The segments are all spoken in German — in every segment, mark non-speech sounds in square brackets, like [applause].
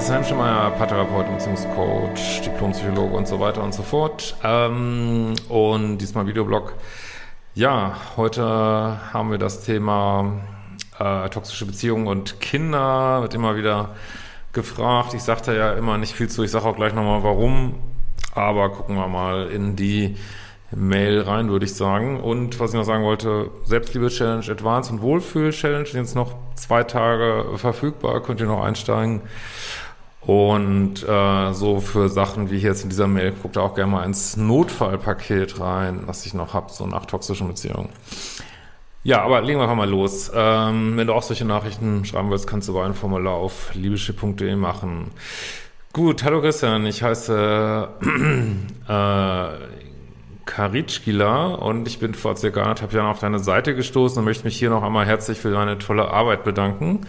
Sam Schemeier, Paartherapeut, Beziehungscoach, Diplompsychologe und so weiter und so fort. Ähm, und diesmal Videoblog. Ja, heute haben wir das Thema äh, toxische Beziehungen und Kinder. Wird immer wieder gefragt. Ich sagte ja immer nicht viel zu. Ich sage auch gleich nochmal warum. Aber gucken wir mal in die Mail rein, würde ich sagen. Und was ich noch sagen wollte, Selbstliebe-Challenge Advanced und Wohlfühl-Challenge sind jetzt noch zwei Tage verfügbar, könnt ihr noch einsteigen. Und äh, so für Sachen wie jetzt in dieser Mail, guckt auch gerne mal ins Notfallpaket rein, was ich noch habe, so nach toxischen Beziehungen. Ja, aber legen wir einfach mal los. Ähm, wenn du auch solche Nachrichten schreiben willst, kannst du bei einem Formular auf liebeschiff.de machen. Gut, hallo Christian, ich heiße äh, Karitschkila und ich bin vor circa anderthalb Jahren auf deine Seite gestoßen und möchte mich hier noch einmal herzlich für deine tolle Arbeit bedanken.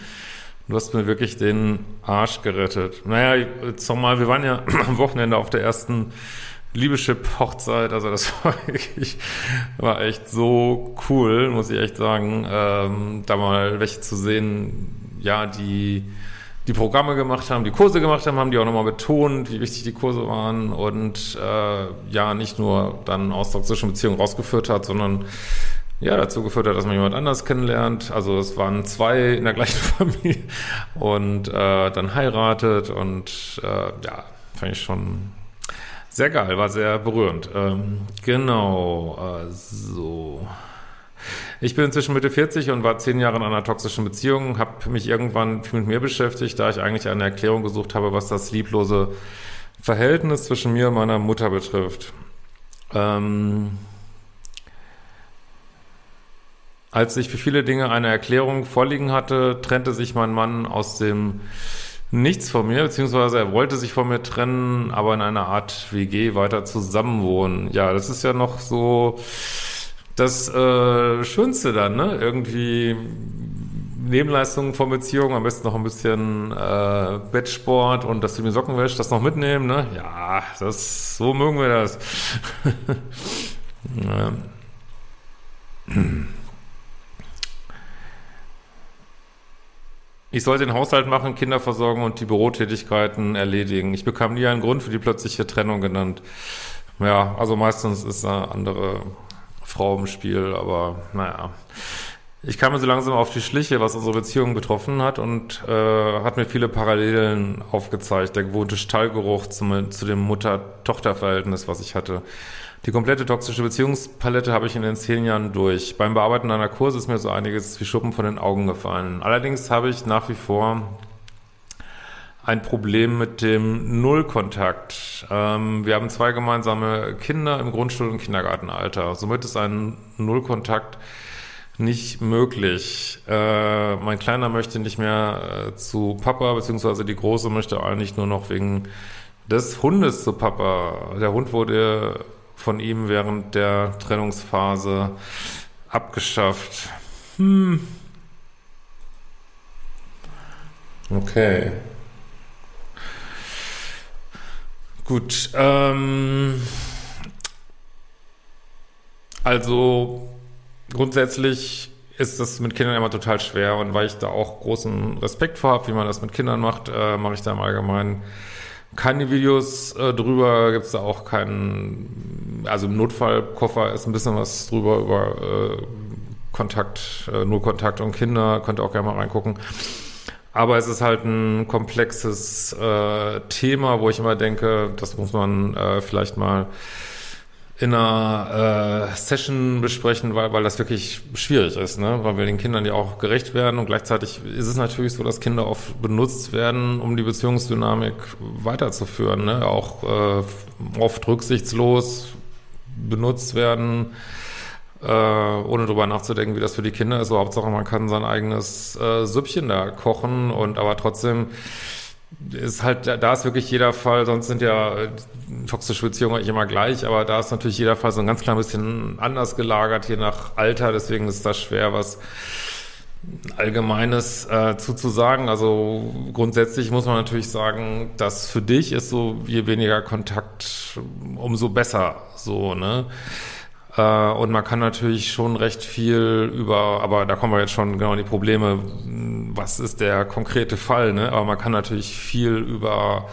Du hast mir wirklich den Arsch gerettet. Naja, jetzt nochmal, wir waren ja [clears throat] am Wochenende auf der ersten Liebeschip-Hochzeit, also das [laughs] war wirklich, war echt so cool, muss ich echt sagen, ähm, da mal welche zu sehen, ja, die die Programme gemacht haben, die Kurse gemacht haben, haben die auch nochmal betont, wie wichtig die Kurse waren und äh, ja, nicht nur dann aus toxischen Beziehungen rausgeführt hat, sondern ja, dazu geführt hat, dass man jemand anders kennenlernt. Also es waren zwei in der gleichen [laughs] Familie und äh, dann heiratet und äh, ja, fand ich schon sehr geil, war sehr berührend. Ähm, genau, äh, so. Ich bin inzwischen Mitte 40 und war zehn Jahre in einer toxischen Beziehung, habe mich irgendwann viel mit mir beschäftigt, da ich eigentlich eine Erklärung gesucht habe, was das lieblose Verhältnis zwischen mir und meiner Mutter betrifft. Ähm, als ich für viele Dinge eine Erklärung vorliegen hatte, trennte sich mein Mann aus dem Nichts von mir, beziehungsweise er wollte sich von mir trennen, aber in einer Art WG weiter zusammenwohnen. Ja, das ist ja noch so das äh, Schönste dann, ne? Irgendwie Nebenleistungen von Beziehungen, am besten noch ein bisschen äh, Bettsport und dass du mir Socken wäschst, das noch mitnehmen, ne? Ja, das, so mögen wir das. [laughs] ja. Ich sollte den Haushalt machen, Kinder versorgen und die Bürotätigkeiten erledigen. Ich bekam nie einen Grund für die plötzliche Trennung genannt. Ja, also meistens ist eine andere Frau im Spiel, aber naja. Ich kam mir so langsam auf die Schliche, was unsere Beziehung betroffen hat und äh, hat mir viele Parallelen aufgezeigt. Der gewohnte Stallgeruch zum, zu dem Mutter-Tochter-Verhältnis, was ich hatte. Die komplette toxische Beziehungspalette habe ich in den zehn Jahren durch. Beim Bearbeiten einer Kurse ist mir so einiges wie Schuppen von den Augen gefallen. Allerdings habe ich nach wie vor ein Problem mit dem Nullkontakt. Ähm, wir haben zwei gemeinsame Kinder im Grundschul- und Kindergartenalter. Somit ist ein Nullkontakt nicht möglich. Äh, mein Kleiner möchte nicht mehr äh, zu Papa, beziehungsweise die Große möchte eigentlich nur noch wegen des Hundes zu Papa. Der Hund wurde von ihm während der Trennungsphase abgeschafft. Hm. Okay. Gut. Ähm, also grundsätzlich ist das mit Kindern immer total schwer und weil ich da auch großen Respekt vor habe, wie man das mit Kindern macht, äh, mache ich da im Allgemeinen keine Videos äh, drüber, gibt es da auch keinen, also im Notfallkoffer ist ein bisschen was drüber über äh, Kontakt, äh, nur Kontakt und Kinder, könnt ihr auch gerne mal reingucken. Aber es ist halt ein komplexes äh, Thema, wo ich immer denke, das muss man äh, vielleicht mal in einer Session besprechen, weil, weil das wirklich schwierig ist, ne? weil wir den Kindern ja auch gerecht werden und gleichzeitig ist es natürlich so, dass Kinder oft benutzt werden, um die Beziehungsdynamik weiterzuführen, ne? auch äh, oft rücksichtslos benutzt werden, äh, ohne drüber nachzudenken, wie das für die Kinder ist. So, Hauptsache, man kann sein eigenes äh, Süppchen da kochen und aber trotzdem ist halt, da ist wirklich jeder Fall, sonst sind ja äh, toxische Beziehungen eigentlich immer gleich, aber da ist natürlich jeder Fall so ein ganz klein bisschen anders gelagert, je nach Alter, deswegen ist das schwer, was Allgemeines äh, zuzusagen. Also grundsätzlich muss man natürlich sagen, dass für dich ist so, je weniger Kontakt, umso besser so, ne? Äh, und man kann natürlich schon recht viel über, aber da kommen wir jetzt schon genau in die Probleme, was ist der konkrete Fall, ne? Aber man kann natürlich viel über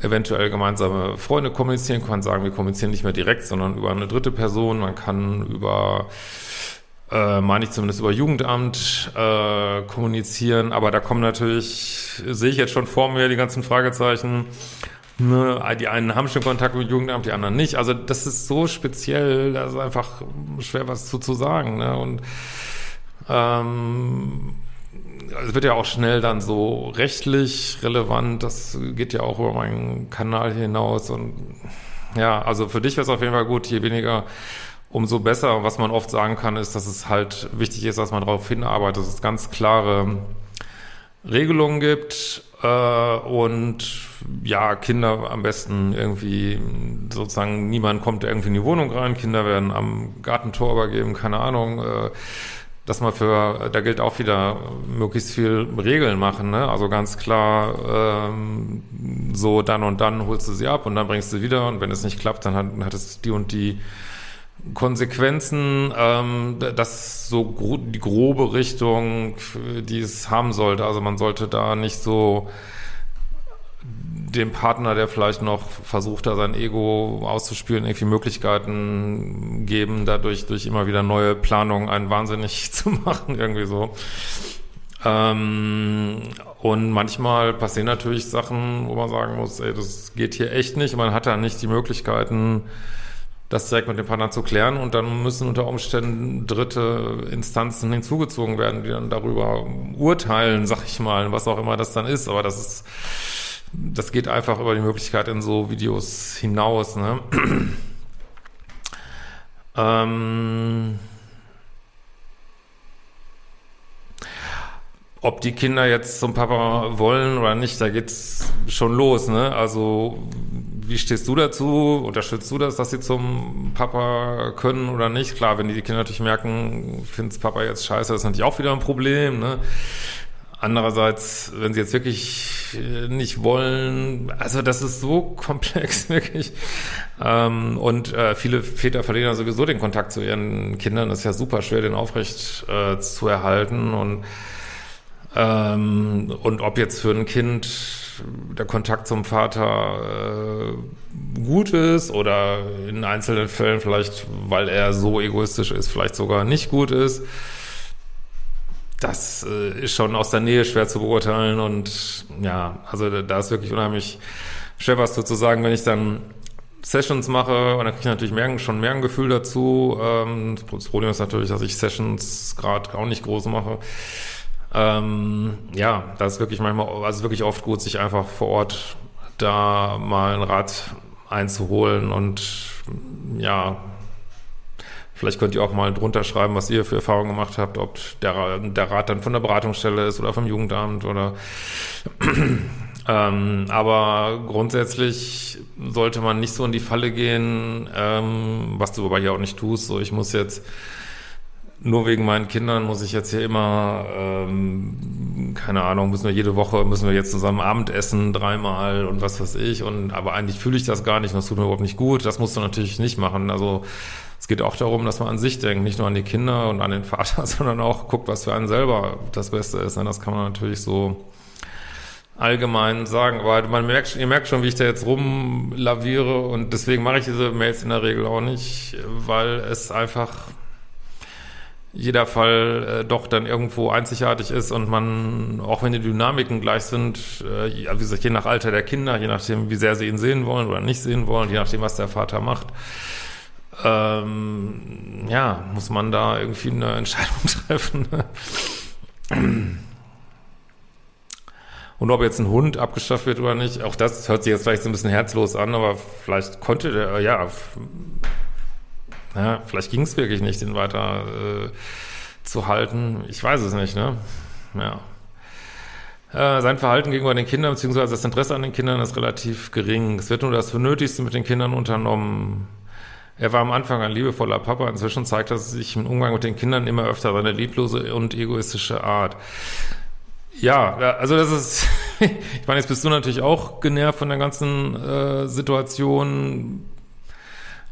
eventuell gemeinsame Freunde kommunizieren, man kann sagen, wir kommunizieren nicht mehr direkt, sondern über eine dritte Person, man kann über äh, meine ich zumindest über Jugendamt äh, kommunizieren, aber da kommen natürlich, sehe ich jetzt schon vor mir die ganzen Fragezeichen, die einen haben schon Kontakt mit Jugendamt, die anderen nicht. Also das ist so speziell, da ist einfach schwer was zu, zu sagen. Ne? Und ähm, es wird ja auch schnell dann so rechtlich relevant. Das geht ja auch über meinen Kanal hinaus. Und ja, also für dich wäre es auf jeden Fall gut, je weniger umso besser. Was man oft sagen kann, ist, dass es halt wichtig ist, dass man darauf hinarbeitet, dass es ganz klare Regelungen gibt und ja, Kinder am besten irgendwie sozusagen, niemand kommt irgendwie in die Wohnung rein, Kinder werden am Gartentor übergeben, keine Ahnung, äh, dass man für, da gilt auch wieder möglichst viel Regeln machen, ne? Also ganz klar, ähm, so dann und dann holst du sie ab und dann bringst du sie wieder und wenn es nicht klappt, dann hat, hat es die und die Konsequenzen, ähm, das so gro die grobe Richtung, die es haben sollte. Also man sollte da nicht so dem Partner, der vielleicht noch versucht, da sein Ego auszuspielen, irgendwie Möglichkeiten geben, dadurch durch immer wieder neue Planungen einen wahnsinnig [laughs] zu machen, irgendwie so. Ähm, und manchmal passieren natürlich Sachen, wo man sagen muss, ey, das geht hier echt nicht. Man hat da nicht die Möglichkeiten, das direkt mit dem Partner zu klären und dann müssen unter Umständen dritte Instanzen hinzugezogen werden, die dann darüber urteilen, sag ich mal, was auch immer das dann ist. Aber das ist, das geht einfach über die Möglichkeit in so Videos hinaus. Ne? [clears throat] ähm ob die Kinder jetzt zum Papa wollen oder nicht, da geht's schon los, ne? Also wie stehst du dazu? Unterstützt du das, dass sie zum Papa können oder nicht? Klar, wenn die Kinder natürlich merken, find's Papa jetzt scheiße, das ist natürlich auch wieder ein Problem, ne? Andererseits, wenn sie jetzt wirklich äh, nicht wollen, also das ist so [laughs] komplex, wirklich. Ähm, und äh, viele Väter verlieren ja sowieso den Kontakt zu ihren Kindern. Das ist ja super schwer, den aufrecht äh, zu erhalten. Und ähm, und ob jetzt für ein Kind der Kontakt zum Vater äh, gut ist oder in einzelnen Fällen vielleicht, weil er so egoistisch ist, vielleicht sogar nicht gut ist, das äh, ist schon aus der Nähe schwer zu beurteilen und ja, also da ist wirklich unheimlich schwer was zu sagen, wenn ich dann Sessions mache und dann kriege ich natürlich mehr, schon mehr ein Gefühl dazu. Ähm, das Problem ist natürlich, dass ich Sessions gerade auch nicht groß mache. Ähm, ja, das ist wirklich manchmal, also wirklich oft gut, sich einfach vor Ort da mal ein Rat einzuholen und ja, vielleicht könnt ihr auch mal drunter schreiben, was ihr für Erfahrungen gemacht habt, ob der, der Rat dann von der Beratungsstelle ist oder vom Jugendamt oder [clears throat] ähm, aber grundsätzlich sollte man nicht so in die Falle gehen, ähm, was du aber hier auch nicht tust, so ich muss jetzt nur wegen meinen Kindern muss ich jetzt hier immer, ähm, keine Ahnung, müssen wir jede Woche, müssen wir jetzt zusammen Abendessen dreimal und was weiß ich. Und aber eigentlich fühle ich das gar nicht und das tut mir überhaupt nicht gut. Das musst du natürlich nicht machen. Also es geht auch darum, dass man an sich denkt, nicht nur an die Kinder und an den Vater, [laughs] sondern auch guckt, was für einen selber das Beste ist. Und das kann man natürlich so allgemein sagen. Aber man merkt, ihr merkt schon, wie ich da jetzt rumlaviere und deswegen mache ich diese Mails in der Regel auch nicht, weil es einfach jeder Fall äh, doch dann irgendwo einzigartig ist und man, auch wenn die Dynamiken gleich sind, äh, wie gesagt, je nach Alter der Kinder, je nachdem, wie sehr sie ihn sehen wollen oder nicht sehen wollen, je nachdem, was der Vater macht, ähm, ja, muss man da irgendwie eine [laughs] Entscheidung treffen. Und ob jetzt ein Hund abgeschafft wird oder nicht, auch das hört sich jetzt vielleicht so ein bisschen herzlos an, aber vielleicht konnte der, ja, ja vielleicht ging es wirklich nicht, den weiter äh, zu halten. Ich weiß es nicht, ne? Ja. Äh, sein Verhalten gegenüber den Kindern, beziehungsweise das Interesse an den Kindern ist relativ gering. Es wird nur das Nötigste mit den Kindern unternommen. Er war am Anfang ein liebevoller Papa, inzwischen zeigt er sich im Umgang mit den Kindern immer öfter seine lieblose und egoistische Art. Ja, also das ist, [laughs] ich meine, jetzt bist du natürlich auch genervt von der ganzen äh, Situation.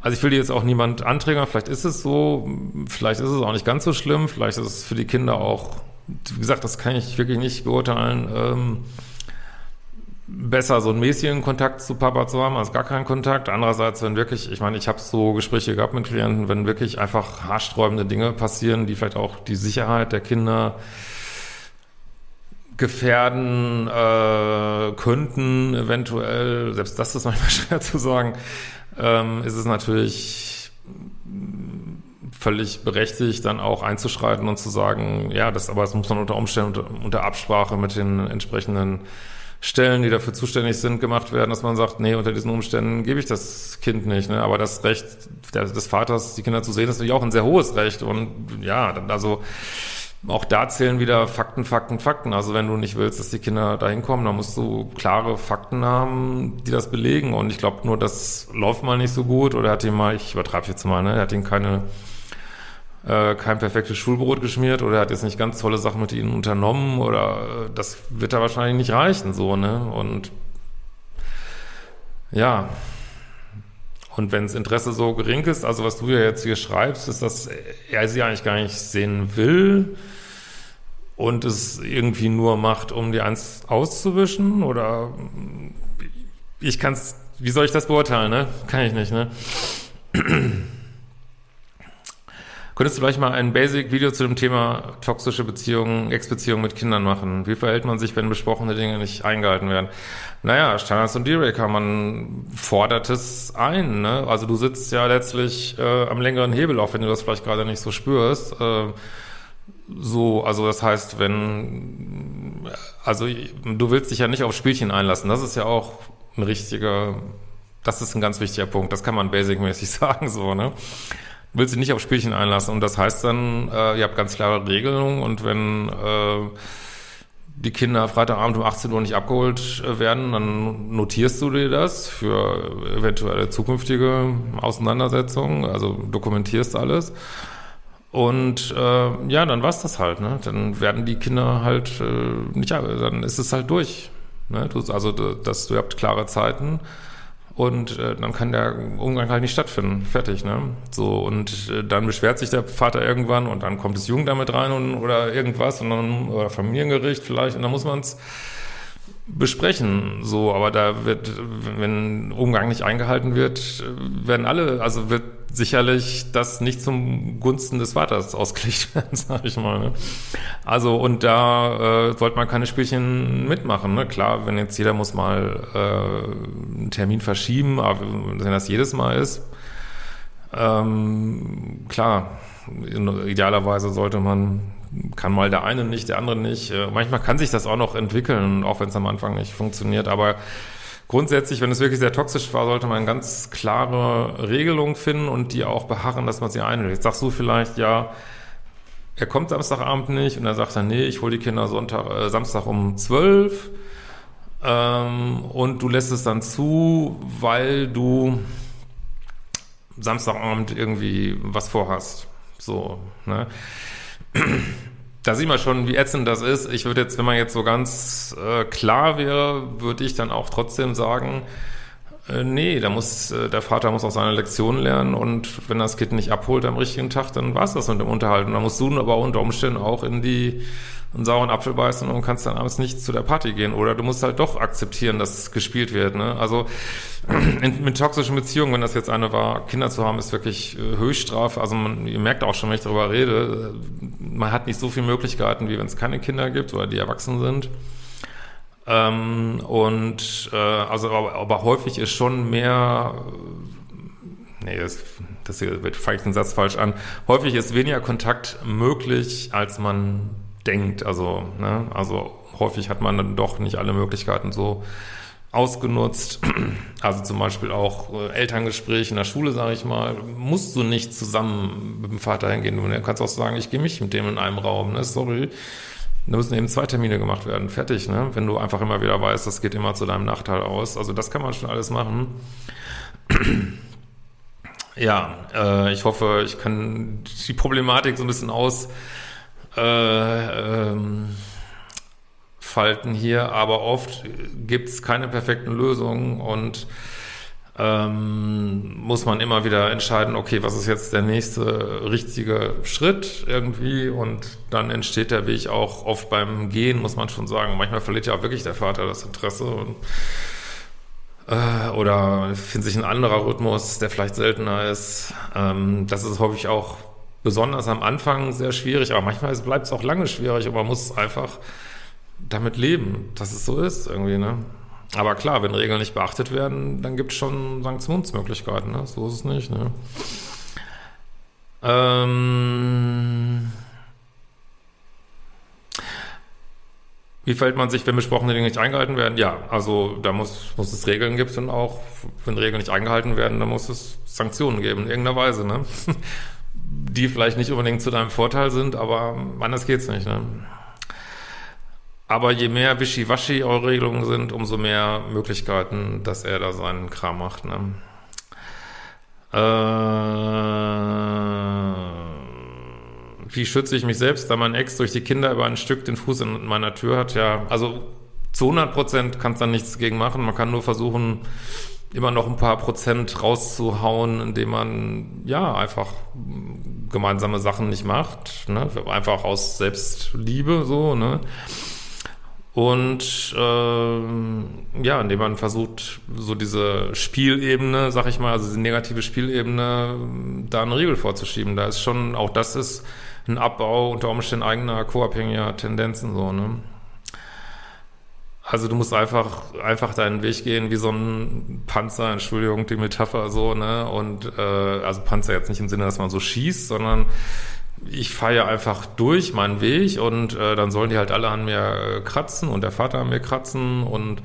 Also ich will dir jetzt auch niemand anträgern, vielleicht ist es so, vielleicht ist es auch nicht ganz so schlimm, vielleicht ist es für die Kinder auch, wie gesagt, das kann ich wirklich nicht beurteilen, ähm, besser so einen mäßigen Kontakt zu Papa zu haben als gar keinen Kontakt. Andererseits, wenn wirklich, ich meine, ich habe so Gespräche gehabt mit Klienten, wenn wirklich einfach haarsträubende Dinge passieren, die vielleicht auch die Sicherheit der Kinder gefährden äh, könnten, eventuell, selbst das ist manchmal [laughs] schwer zu sagen, ähm, ist es natürlich völlig berechtigt, dann auch einzuschreiten und zu sagen, ja, das aber das muss man unter Umständen unter, unter Absprache mit den entsprechenden Stellen, die dafür zuständig sind, gemacht werden, dass man sagt, nee, unter diesen Umständen gebe ich das Kind nicht. Ne? Aber das Recht des Vaters, die Kinder zu sehen, ist natürlich auch ein sehr hohes Recht. Und ja, also auch da zählen wieder Fakten, Fakten, Fakten. Also wenn du nicht willst, dass die Kinder da hinkommen, dann musst du klare Fakten haben, die das belegen. Und ich glaube nur, das läuft mal nicht so gut oder hat ihm mal, ich übertreibe jetzt mal, ne, er hat ihm keine äh, kein perfektes Schulbrot geschmiert oder er hat jetzt nicht ganz tolle Sachen mit ihnen unternommen oder äh, das wird da wahrscheinlich nicht reichen, so, ne? Und ja, und wenn das Interesse so gering ist, also was du ja jetzt hier schreibst, ist, dass er sie eigentlich gar nicht sehen will und es irgendwie nur macht, um die eins auszuwischen oder ich kann es, wie soll ich das beurteilen, ne? Kann ich nicht, ne? [clears throat] Könntest du vielleicht mal ein Basic-Video zu dem Thema toxische Beziehungen, Ex-Beziehungen mit Kindern machen? Wie verhält man sich, wenn besprochene Dinge nicht eingehalten werden? Naja, Standards und Dealbreaker, man fordert es ein. Ne? Also du sitzt ja letztlich äh, am längeren Hebel, auch wenn du das vielleicht gerade nicht so spürst. Äh, so, also das heißt, wenn, also du willst dich ja nicht auf Spielchen einlassen. Das ist ja auch ein richtiger, das ist ein ganz wichtiger Punkt. Das kann man basic-mäßig [laughs] sagen, so, ne? will sie nicht auf Spielchen einlassen. Und das heißt dann, äh, ihr habt ganz klare Regelungen und wenn äh, die Kinder Freitagabend um 18 Uhr nicht abgeholt äh, werden, dann notierst du dir das für eventuelle zukünftige Auseinandersetzungen, also dokumentierst alles. Und äh, ja, dann war's das halt, ne? Dann werden die Kinder halt äh, nicht, dann ist es halt durch. Ne? Du, also das, du habt klare Zeiten und äh, dann kann der Umgang halt nicht stattfinden. Fertig, ne? So, und äh, dann beschwert sich der Vater irgendwann und dann kommt das Jugendamt rein und, oder irgendwas und dann, oder Familiengericht vielleicht und dann muss man es besprechen. So, aber da wird, wenn Umgang nicht eingehalten wird, werden alle, also wird sicherlich das nicht zum Gunsten des Vaters ausgelegt [laughs] werden, sag ich mal. Ne? Also und da äh, sollte man keine Spielchen mitmachen. Ne? Klar, wenn jetzt jeder muss mal äh, einen Termin verschieben, aber wenn das jedes Mal ist, ähm, klar, idealerweise sollte man kann mal der eine nicht, der andere nicht. Äh, manchmal kann sich das auch noch entwickeln, auch wenn es am Anfang nicht funktioniert. Aber grundsätzlich, wenn es wirklich sehr toxisch war, sollte man ganz klare Regelungen finden und die auch beharren, dass man sie einhält. Jetzt sagst du vielleicht, ja, er kommt Samstagabend nicht und er sagt dann, nee, ich hole die Kinder Sonntag, äh, Samstag um zwölf ähm, und du lässt es dann zu, weil du Samstagabend irgendwie was vorhast. So, ne? Da sieht man schon, wie ätzend das ist. Ich würde jetzt, wenn man jetzt so ganz äh, klar wäre, würde ich dann auch trotzdem sagen, äh, nee, da muss, äh, der Vater muss auch seine Lektion lernen und wenn das Kind nicht abholt am richtigen Tag, dann war es das mit dem Unterhalt. Und dann musst du aber unter Umständen auch in die einen sauren Apfel beißen und kannst dann abends nicht zu der Party gehen. Oder du musst halt doch akzeptieren, dass gespielt wird. Ne? Also [clears throat] in, mit toxischen Beziehungen, wenn das jetzt eine war, Kinder zu haben, ist wirklich äh, Höchststrafe. Also man, ihr merkt auch schon, wenn ich darüber rede, äh, man hat nicht so viele Möglichkeiten, wie wenn es keine Kinder gibt oder die erwachsen sind. Ähm, und äh, also aber, aber häufig ist schon mehr, nee, das das hier wird vielleicht den Satz falsch an. Häufig ist weniger Kontakt möglich, als man denkt. Also, ne, also häufig hat man dann doch nicht alle Möglichkeiten so ausgenutzt. Also zum Beispiel auch äh, Elterngespräche in der Schule, sage ich mal, musst du nicht zusammen mit dem Vater hingehen. Du kannst auch sagen, ich gehe mich mit dem in einem Raum. Ne? Sorry. Da müssen eben zwei Termine gemacht werden. Fertig, ne? Wenn du einfach immer wieder weißt, das geht immer zu deinem Nachteil aus. Also das kann man schon alles machen. [clears throat] ja, äh, ich hoffe, ich kann die Problematik so ein bisschen aus äh, ähm, hier, aber oft gibt es keine perfekten Lösungen und ähm, muss man immer wieder entscheiden, okay, was ist jetzt der nächste richtige Schritt irgendwie und dann entsteht der Weg auch oft beim Gehen, muss man schon sagen. Manchmal verliert ja auch wirklich der Vater das Interesse und äh, oder findet sich ein anderer Rhythmus, der vielleicht seltener ist. Ähm, das ist häufig auch besonders am Anfang sehr schwierig, aber manchmal bleibt es auch lange schwierig und man muss einfach damit leben, dass es so ist irgendwie, ne? Aber klar, wenn Regeln nicht beachtet werden, dann gibt es schon Sanktionsmöglichkeiten, ne? So ist es nicht, ne? Ähm Wie fällt man sich, wenn besprochene Dinge nicht eingehalten werden? Ja, also da muss, muss es Regeln gibt und auch, wenn Regeln nicht eingehalten werden, dann muss es Sanktionen geben, in irgendeiner Weise, ne? [laughs] Die vielleicht nicht unbedingt zu deinem Vorteil sind, aber anders geht's nicht, ne? Aber je mehr Wischiwaschi eure Regelungen sind, umso mehr Möglichkeiten, dass er da seinen Kram macht. Ne? Äh, wie schütze ich mich selbst, da mein Ex durch die Kinder über ein Stück den Fuß in meiner Tür hat? Ja, also zu 100 Prozent kannst du dann nichts dagegen machen. Man kann nur versuchen, immer noch ein paar Prozent rauszuhauen, indem man ja einfach gemeinsame Sachen nicht macht, ne? einfach aus Selbstliebe so, ne? Und äh, ja, indem man versucht, so diese Spielebene, sag ich mal, also diese negative Spielebene, da eine Regel vorzuschieben. Da ist schon, auch das ist ein Abbau unter Umständen eigener co-abhängiger Tendenzen so, ne? Also du musst einfach, einfach deinen Weg gehen wie so ein Panzer, Entschuldigung, die Metapher so, ne? Und äh, also Panzer jetzt nicht im Sinne, dass man so schießt, sondern ich fahre ja einfach durch meinen Weg und äh, dann sollen die halt alle an mir äh, kratzen und der Vater an mir kratzen und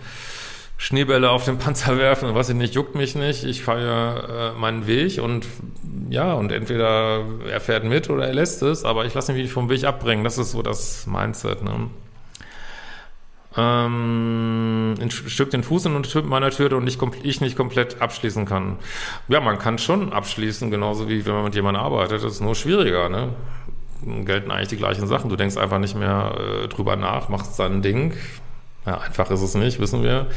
Schneebälle auf den Panzer [laughs] werfen und was ich nicht, juckt mich nicht. Ich fahre ja äh, meinen Weg und ja, und entweder er fährt mit oder er lässt es, aber ich lasse mich vom Weg abbringen. Das ist so das Mindset. Ne? Ähm, ein Stück den Fuß in meiner Tür und nicht, ich nicht komplett abschließen kann. Ja, man kann schon abschließen, genauso wie wenn man mit jemandem arbeitet. Das ist nur schwieriger, ne? Gelten eigentlich die gleichen Sachen. Du denkst einfach nicht mehr äh, drüber nach, machst dein Ding. Ja, einfach ist es nicht, wissen wir.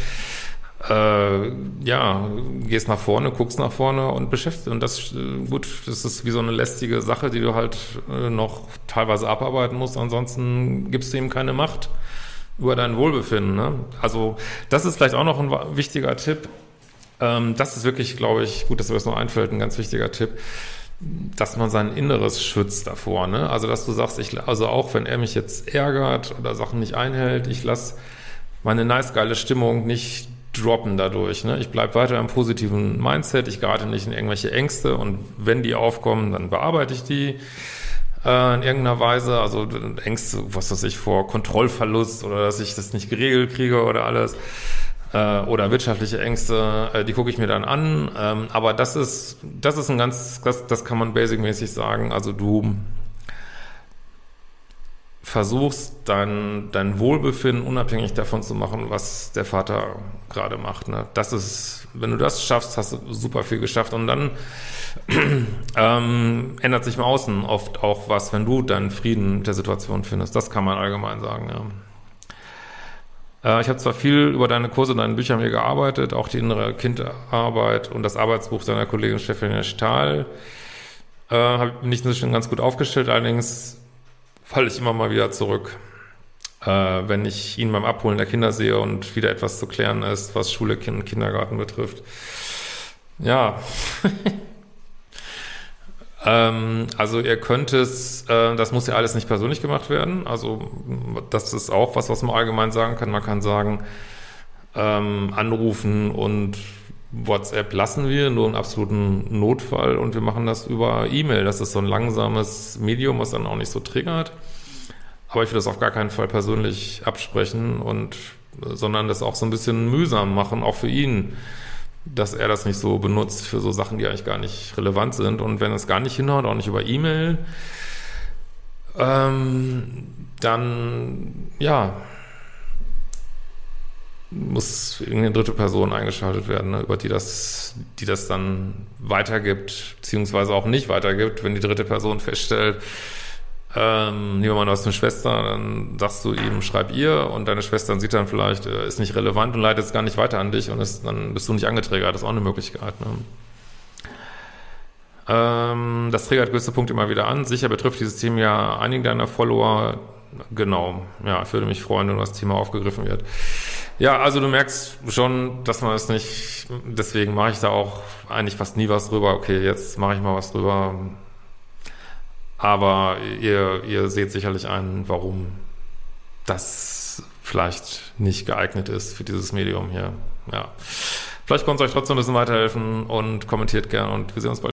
Äh, ja, gehst nach vorne, guckst nach vorne und beschäftigst. Und das, äh, gut, das ist wie so eine lästige Sache, die du halt äh, noch teilweise abarbeiten musst. Ansonsten gibst du ihm keine Macht über dein Wohlbefinden. Ne? Also das ist vielleicht auch noch ein wichtiger Tipp. Ähm, das ist wirklich, glaube ich, gut, dass mir das noch einfällt, ein ganz wichtiger Tipp, dass man sein Inneres schützt davor. Ne? Also dass du sagst, ich, also auch wenn er mich jetzt ärgert oder Sachen nicht einhält, ich lasse meine nice geile Stimmung nicht droppen dadurch. Ne? Ich bleibe weiter im positiven Mindset, ich gerate nicht in irgendwelche Ängste und wenn die aufkommen, dann bearbeite ich die äh, in irgendeiner Weise, also Ängste, was weiß ich, vor Kontrollverlust oder dass ich das nicht geregelt kriege oder alles äh, oder wirtschaftliche Ängste, äh, die gucke ich mir dann an. Ähm, aber das ist, das ist ein ganz, das, das kann man basicmäßig sagen. Also du versuchst dein, dein Wohlbefinden unabhängig davon zu machen, was der Vater gerade macht. Ne? Das ist, wenn du das schaffst, hast du super viel geschafft. Und dann [clears throat] ähm, ändert sich im Außen oft auch was, wenn du deinen Frieden mit der Situation findest. Das kann man allgemein sagen, ja. Äh, ich habe zwar viel über deine Kurse und deine Bücher mir gearbeitet, auch die innere Kinderarbeit und das Arbeitsbuch deiner Kollegin Stefanie Stahl. Äh, habe ich nicht schon ganz gut aufgestellt, allerdings falle ich immer mal wieder zurück, äh, wenn ich ihn beim Abholen der Kinder sehe und wieder etwas zu klären ist, was Schule, kind, Kindergarten betrifft. Ja. [laughs] ähm, also ihr könnt es, äh, das muss ja alles nicht persönlich gemacht werden. Also das ist auch was, was man allgemein sagen kann. Man kann sagen, ähm, anrufen und WhatsApp lassen wir, nur einen absoluten Notfall und wir machen das über E-Mail. Das ist so ein langsames Medium, was dann auch nicht so triggert. Aber ich will das auf gar keinen Fall persönlich absprechen und sondern das auch so ein bisschen mühsam machen, auch für ihn, dass er das nicht so benutzt für so Sachen, die eigentlich gar nicht relevant sind. Und wenn es gar nicht hinhaut, auch nicht über E-Mail, ähm, dann ja, muss irgendeine dritte Person eingeschaltet werden, ne, über die das, die das dann weitergibt, beziehungsweise auch nicht weitergibt, wenn die dritte Person feststellt, ähm, wir mal, du hast eine Schwester, dann sagst du ihm, schreib ihr und deine Schwester sieht dann vielleicht, äh, ist nicht relevant und leitet es gar nicht weiter an dich und ist, dann bist du nicht angeträgert. Das ist auch eine Möglichkeit. Ne? Ähm, das triggert größte Punkt immer wieder an. Sicher betrifft dieses Thema ja einige deiner Follower. Genau, ja, ich würde mich freuen, wenn das Thema aufgegriffen wird. Ja, also du merkst schon, dass man es nicht, deswegen mache ich da auch eigentlich fast nie was drüber. Okay, jetzt mache ich mal was drüber. Aber ihr, ihr seht sicherlich ein, warum das vielleicht nicht geeignet ist für dieses Medium hier. Ja. Vielleicht konnte es euch trotzdem ein bisschen weiterhelfen und kommentiert gerne und wir sehen uns bald.